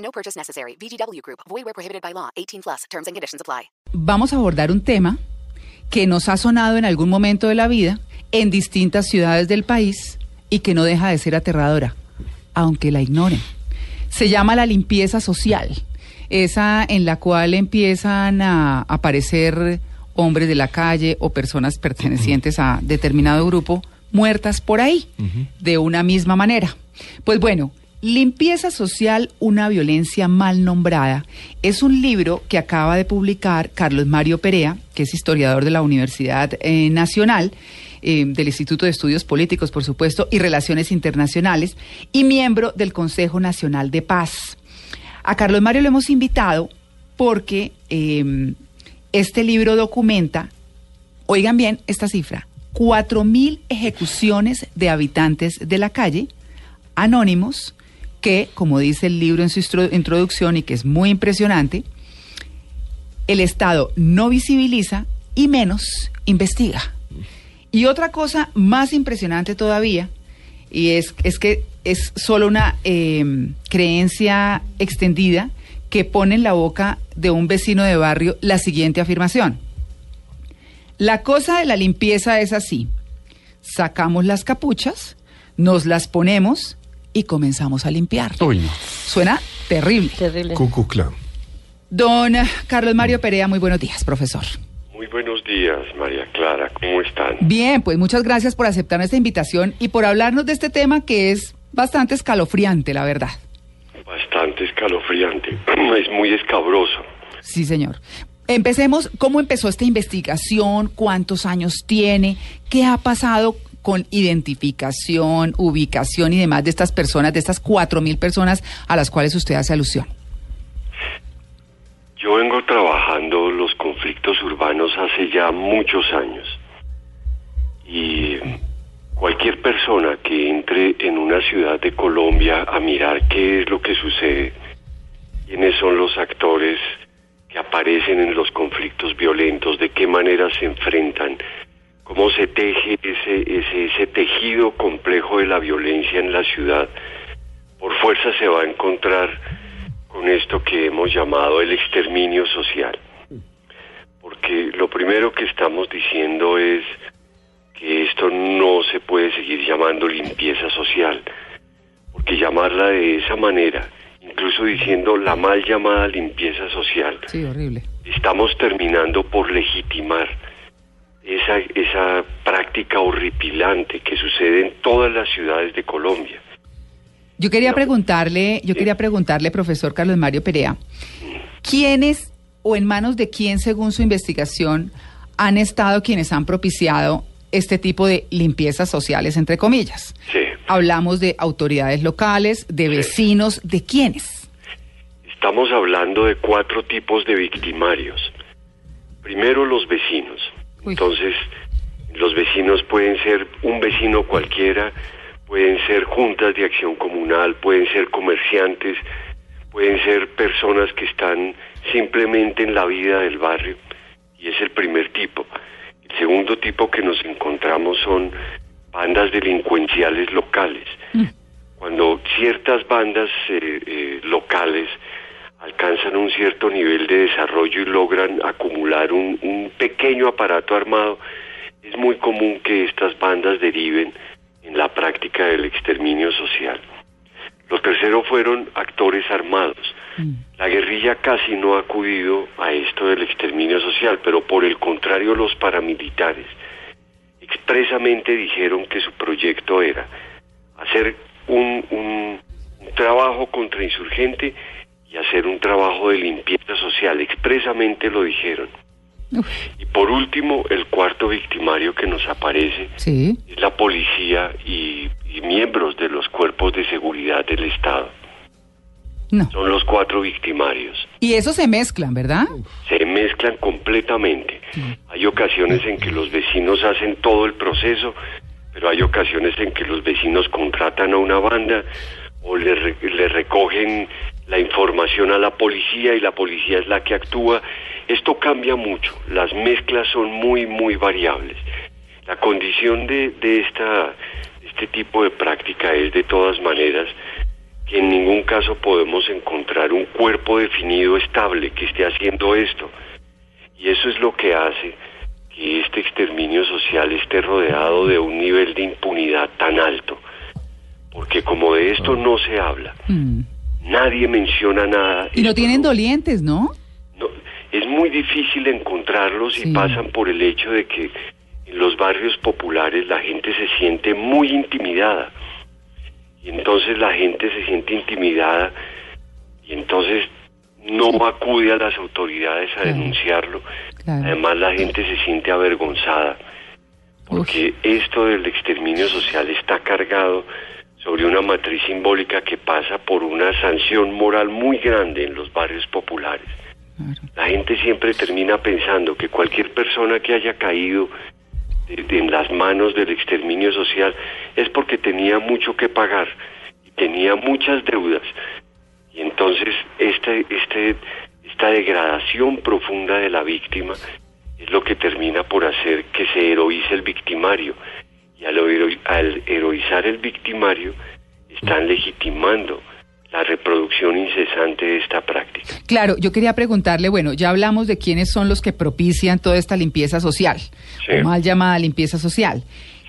No purchase necessary. VGW Group. Void where prohibited by law. 18 plus. Terms and conditions apply. Vamos a abordar un tema que nos ha sonado en algún momento de la vida en distintas ciudades del país y que no deja de ser aterradora, aunque la ignoren. Se llama la limpieza social, esa en la cual empiezan a aparecer hombres de la calle o personas pertenecientes a determinado grupo muertas por ahí, de una misma manera. Pues bueno, Limpieza Social, una violencia mal nombrada, es un libro que acaba de publicar Carlos Mario Perea, que es historiador de la Universidad eh, Nacional, eh, del Instituto de Estudios Políticos, por supuesto, y Relaciones Internacionales, y miembro del Consejo Nacional de Paz. A Carlos Mario lo hemos invitado porque eh, este libro documenta, oigan bien esta cifra, 4.000 ejecuciones de habitantes de la calle, anónimos, que, como dice el libro en su introducción y que es muy impresionante, el Estado no visibiliza y menos investiga. Y otra cosa más impresionante todavía, y es, es que es solo una eh, creencia extendida que pone en la boca de un vecino de barrio la siguiente afirmación. La cosa de la limpieza es así. Sacamos las capuchas, nos las ponemos y comenzamos a limpiar. Uy, no. Suena terrible. Terrible. Cucu Clan. Don Carlos Mario Perea, muy buenos días, profesor. Muy buenos días, María Clara. ¿Cómo están? Bien, pues muchas gracias por aceptar esta invitación y por hablarnos de este tema que es bastante escalofriante, la verdad. Bastante escalofriante. Es muy escabroso. Sí, señor. Empecemos, ¿cómo empezó esta investigación? ¿Cuántos años tiene? ¿Qué ha pasado con identificación, ubicación y demás de estas personas, de estas cuatro mil personas a las cuales usted hace alusión? Yo vengo trabajando los conflictos urbanos hace ya muchos años. Y cualquier persona que entre en una ciudad de Colombia a mirar qué es lo que sucede, quiénes son los actores que aparecen en los conflictos violentos, de qué manera se enfrentan, cómo se teje ese, ese, ese tejido complejo de la violencia en la ciudad, por fuerza se va a encontrar con esto que hemos llamado el exterminio social. Porque lo primero que estamos diciendo es que esto no se puede seguir llamando limpieza social, porque llamarla de esa manera, incluso diciendo la mal llamada limpieza social, Sí, horrible. estamos terminando por legitimar esa, esa práctica horripilante que sucede en todas las ciudades de Colombia. Yo quería preguntarle, yo quería preguntarle, profesor Carlos Mario Perea, ¿quiénes o en manos de quién, según su investigación, han estado quienes han propiciado este tipo de limpiezas sociales, entre comillas? Sí. Hablamos de autoridades locales, de vecinos, ¿de quiénes? Estamos hablando de cuatro tipos de victimarios. Primero los vecinos. Uy. Entonces, los vecinos pueden ser un vecino cualquiera, pueden ser juntas de acción comunal, pueden ser comerciantes, pueden ser personas que están simplemente en la vida del barrio, y es el primer tipo. El segundo tipo que nos encontramos son bandas delincuenciales locales. Cuando ciertas bandas eh, eh, locales alcanzan un cierto nivel de desarrollo y logran acumular un, un pequeño aparato armado, es muy común que estas bandas deriven en la práctica del exterminio social. Los terceros fueron actores armados. La guerrilla casi no ha acudido a esto del exterminio social, pero por el contrario los paramilitares expresamente dijeron que su proyecto era hacer un, un- un trabajo contrainsurgente y hacer un trabajo de limpieza social. Expresamente lo dijeron. Uf, Y por último, el cuarto victimario que nos aparece sí. es la policía y, y miembros de los cuerpos de seguridad del Estado. No. Son los cuatro victimarios. Y eso se mezclan, ¿verdad? Se mezclan completamente. Hay ocasiones en que los vecinos hacen todo el proceso, pero hay ocasiones en que los vecinos contratan a una banda o le, le recogen la información a la policía y la policía es la que actúa. Esto cambia mucho. Las mezclas son muy, muy variables. La condición de, de esta, este tipo de práctica es de todas maneras que en ningún caso podemos encontrar un cuerpo definido estable que esté haciendo esto. Y eso es lo que hace que este exterminio social esté rodeado de un nivel de impunidad tan alto. Porque como de esto no se habla, Mm. Nadie menciona nada. Y no tienen dolientes, ¿no? no, es muy difícil encontrarlos Sí. y pasan por el hecho de que en los barrios populares la gente se siente muy intimidada. Y entonces la gente se siente intimidada y entonces no acude a las autoridades a Claro. denunciarlo. Claro. Además la gente se siente avergonzada porque esto del exterminio social está cargado sobre una matriz simbólica que pasa por una sanción moral muy grande en los barrios populares. La gente siempre termina pensando que cualquier persona que haya caído en las manos del exterminio social es porque tenía mucho que pagar y tenía muchas deudas. Y entonces este, este, esta degradación profunda de la víctima es lo que termina por hacer que se heroice el victimario. Y al, hero- al heroizar el victimario están legitimando la reproducción incesante de esta práctica. Claro, yo quería preguntarle, bueno, ya hablamos de quiénes son los que propician toda esta limpieza social, Sí. o mal llamada limpieza social.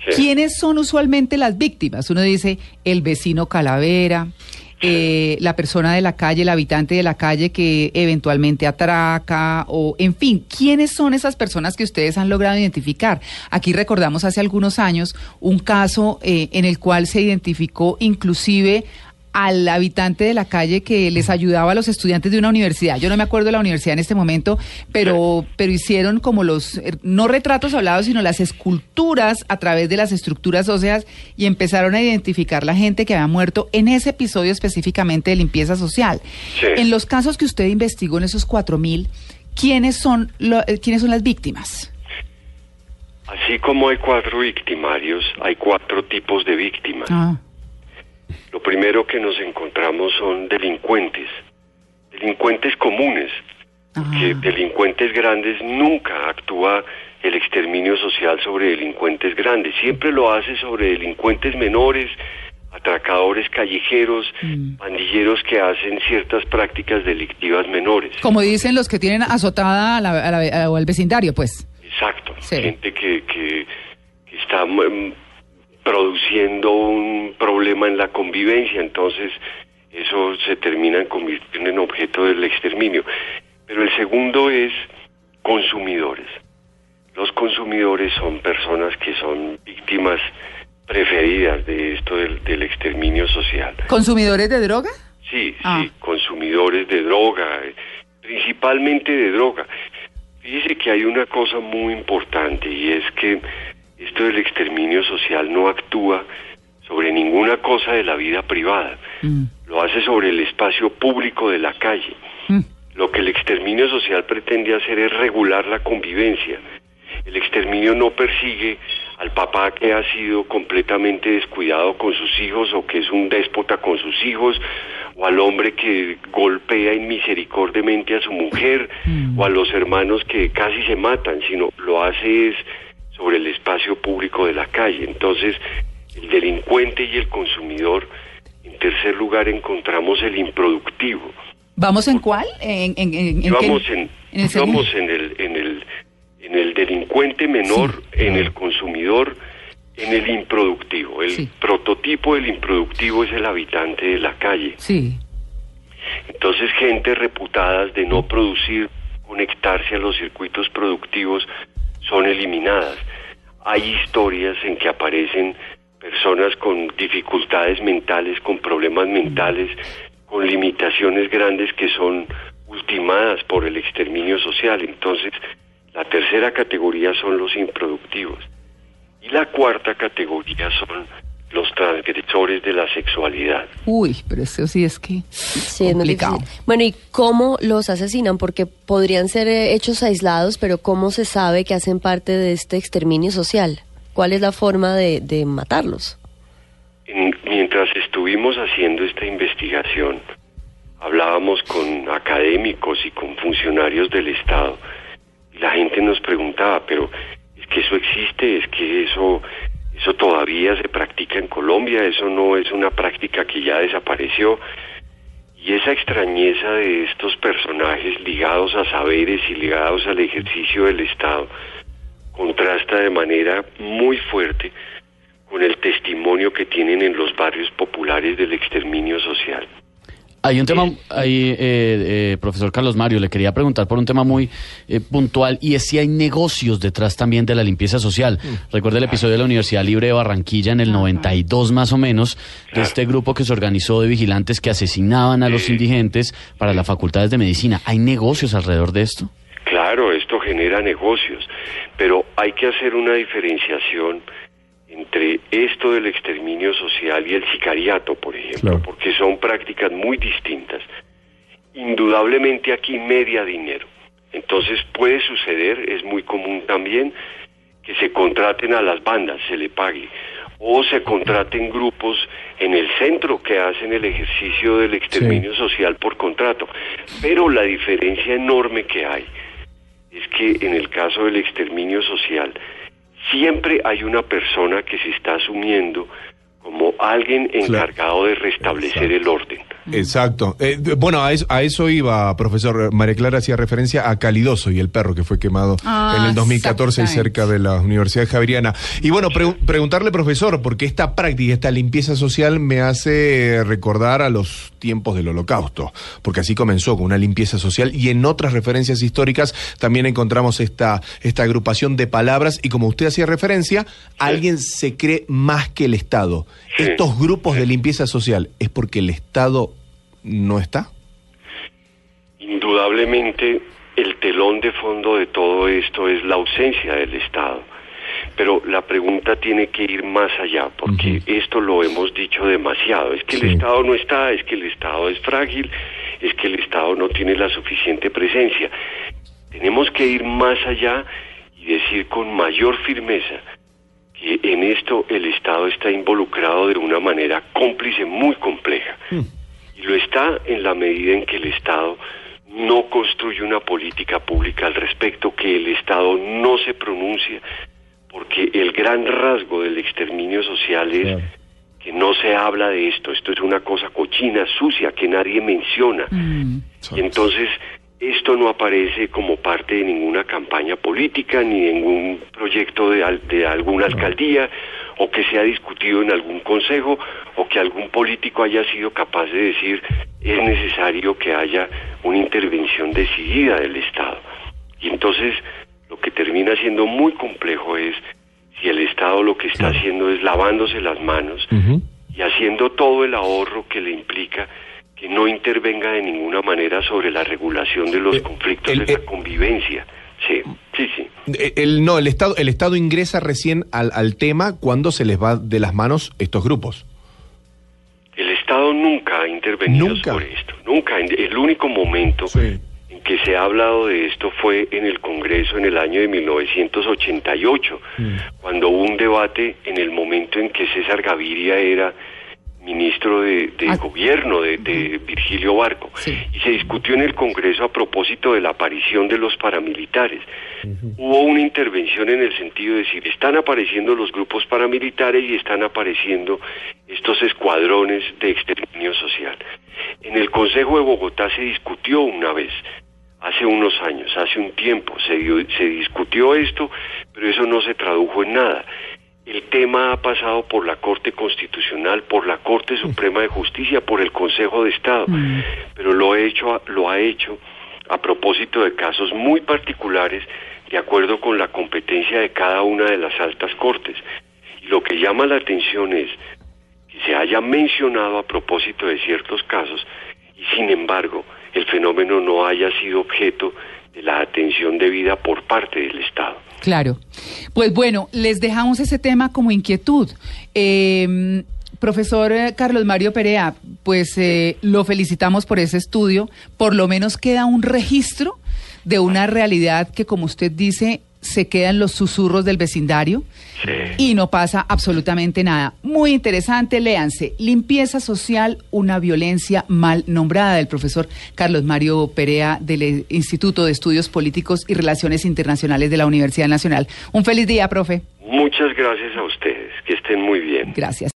Sí. ¿Quiénes son usualmente las víctimas? Uno dice el vecino calavera, eh, la persona de la calle, el habitante de la calle que eventualmente atraca, o en fin, ¿quiénes son esas personas que ustedes han logrado identificar? Aquí recordamos hace algunos años un caso eh, en el cual se identificó inclusive al habitante de la calle que les ayudaba a los estudiantes de una universidad. Yo no me acuerdo de la universidad en este momento, pero, pero hicieron como los, eh, no retratos hablados, sino las esculturas a través de las estructuras óseas y empezaron a identificar la gente que había muerto en ese episodio específicamente de limpieza social. Sí. En los casos que usted investigó en esos 4.000, ¿quiénes son, lo- eh, ¿quiénes son las víctimas? Así como hay cuatro victimarios, hay cuatro tipos de víctimas. Ah, Lo primero que nos encontramos son delincuentes, delincuentes comunes, que ah, delincuentes grandes nunca actúa el exterminio social sobre delincuentes grandes, siempre lo hace sobre delincuentes menores, atracadores callejeros, Mm. pandilleros que hacen ciertas prácticas delictivas menores. como dicen los que tienen azotada a la- a la- o al vecindario, pues. Exacto, Sí. gente que, que, que está mm, produciendo un problema en la convivencia, entonces eso se termina convirtiendo en objeto del exterminio. Pero el segundo es consumidores. Los consumidores son personas que son víctimas preferidas de esto del, del exterminio social. ¿Consumidores de droga? Sí, Ah. sí, consumidores de droga, principalmente de droga. Fíjese que hay una cosa muy importante y es que esto del exterminio social no actúa sobre ninguna cosa de la vida privada, Mm, lo hace sobre el espacio público de la calle. mm. Lo que el exterminio social pretende hacer es regular la convivencia. El exterminio no persigue al papá que ha sido completamente descuidado con sus hijos o que es un déspota con sus hijos, o al hombre que golpea inmisericordiamente a su mujer, o a los hermanos que casi se matan, sino lo hace es sobre el espacio público de la calle. Entonces, el delincuente y el consumidor, en tercer lugar, encontramos el improductivo. ¿Vamos en cuál? ¿En, en, en, en qué- Vamos en, en el vamos en el en el en el delincuente menor, en el consumidor, en el improductivo. El Sí. prototipo del improductivo es el habitante de la calle. Sí. Entonces, gente reputadas de no producir, conectarse a los circuitos productivos, son eliminadas. Hay historias en que aparecen personas con dificultades mentales, con problemas mentales, con limitaciones grandes que son ultimadas por el exterminio social. Entonces, la tercera categoría son los improductivos. Y la cuarta categoría son los transgresores de la sexualidad. Uy, pero eso sí es que Sí, complicado. Bueno, ¿y cómo los asesinan? Porque podrían ser eh, hechos aislados, pero ¿cómo se sabe que hacen parte de este exterminio social? ¿Cuál es la forma de, de matarlos? En- mientras estuvimos haciendo esta investigación, hablábamos con académicos y con funcionarios del Estado y la gente nos preguntaba, pero es que eso existe, es que eso eso todavía se practica en Colombia, eso no es una práctica que ya desapareció. Y esa extrañeza de estos personajes ligados a saberes y ligados al ejercicio del Estado contrasta de manera muy fuerte con el testimonio que tienen en los barrios populares del exterminio social. Hay un tema, ahí, eh, eh, profesor Carlos Mario, le quería preguntar por un tema muy eh, puntual y es si hay negocios detrás también de la limpieza social. Recuerda el episodio de la Universidad Libre de Barranquilla en el 92 más o menos, de este grupo que se organizó de vigilantes que asesinaban a los indigentes para las facultades de medicina. ¿Hay negocios alrededor de esto? Claro, esto genera negocios, pero hay que hacer una diferenciación entre esto del exterminio social y el sicariato, por ejemplo, Claro. porque son prácticas muy distintas. Indudablemente aquí media dinero. Entonces puede suceder, es muy común también, que se contraten a las bandas, se le pague, o se contraten grupos en el centro que hacen el ejercicio del exterminio social por contrato. Pero la diferencia enorme que hay es que en el caso del exterminio social siempre hay una persona que se está asumiendo como alguien encargado de restablecer el orden. Exacto. Eh, bueno, a eso, a eso iba, profesor. María Clara hacía referencia a Calidoso y el perro que fue quemado Ah, en el 2014 y exactamente. cerca de la Universidad Javeriana. Y bueno, pre- preguntarle, profesor, porque esta práctica, esta limpieza social me hace recordar a los tiempos del Holocausto, porque así comenzó con una limpieza social y en otras referencias históricas también encontramos esta, esta agrupación de palabras y como usted hacía referencia, alguien se cree más que el Estado. Sí. Estos grupos de limpieza social, ¿es porque el Estado no está? Indudablemente el telón de fondo de todo esto es la ausencia del Estado. Pero la pregunta tiene que ir más allá, porque esto lo hemos dicho demasiado. Es que Sí. el Estado no está, es que el Estado es frágil, es que el Estado no tiene la suficiente presencia. Tenemos que ir más allá y decir con mayor firmeza que en esto el Estado está involucrado de una manera cómplice muy compleja. Y lo está en la medida en que el Estado no construye una política pública al respecto, que el Estado no se pronuncia, porque el gran rasgo del exterminio social es que no se habla de esto, esto es una cosa cochina, sucia, que nadie menciona. Y entonces esto no aparece como parte de ninguna campaña política ni de ningún proyecto de, al- de alguna alcaldía o que sea discutido en algún consejo o que algún político haya sido capaz de decir es necesario que haya una intervención decidida del Estado. Y entonces lo que termina siendo muy complejo es si el Estado lo que está haciendo es lavándose las manos y haciendo todo el ahorro que le implica que no intervenga de ninguna manera sobre la regulación de los Eh, conflictos el- de la eh, convivencia. Sí, El, no, el Estado, el Estado ingresa recién al, al tema cuando se les va de las manos estos grupos. El Estado nunca ha intervenido Nunca. sobre esto. Nunca. El único momento Sí. en que se ha hablado de esto fue en el Congreso en el año de 1988, Mm. cuando hubo un debate en el momento en que César Gaviria era ministro de, de Ah. gobierno de, de Virgilio Barco Sí. y se discutió en el Congreso a propósito de la aparición de los paramilitares. Hubo una intervención en el sentido de decir, están apareciendo los grupos paramilitares y están apareciendo estos escuadrones de exterminio social. En el Consejo de Bogotá se discutió una vez, hace unos años, hace un tiempo, se, dio- se discutió esto, pero eso no se tradujo en nada. El tema ha pasado por la Corte Constitucional, por la Corte Suprema de Justicia, por el Consejo de Estado, pero lo, he hecho, lo ha hecho a propósito de casos muy particulares, de acuerdo con la competencia de cada una de las altas cortes. Y lo que llama la atención es que se haya mencionado a propósito de ciertos casos y sin embargo el fenómeno no haya sido objeto de la atención debida por parte del Estado. Claro. Pues bueno, les dejamos ese tema como inquietud. Eh, profesor Carlos Mario Perea, pues eh, lo felicitamos por ese estudio. Por lo menos queda un registro de una realidad que, como usted dice, se quedan los susurros del vecindario y no pasa absolutamente nada. Muy interesante, léanse. Limpieza social, una violencia mal nombrada del profesor Carlos Mario Perea del Instituto de Estudios Políticos y Relaciones Internacionales de la Universidad Nacional. Un feliz día, profe. Muchas gracias a ustedes, que estén muy bien. Gracias.